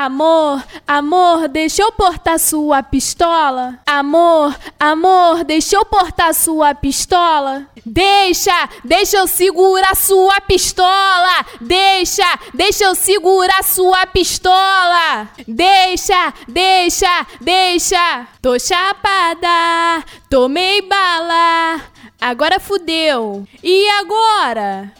Amor, amor, deixa eu portar sua pistola. Amor, amor, deixa eu portar sua pistola. Deixa, deixa eu segurar sua pistola. Deixa, deixa eu segurar sua pistola. Deixa, deixa, deixa. Tô chapada, tomei bala. Agora fudeu. E agora?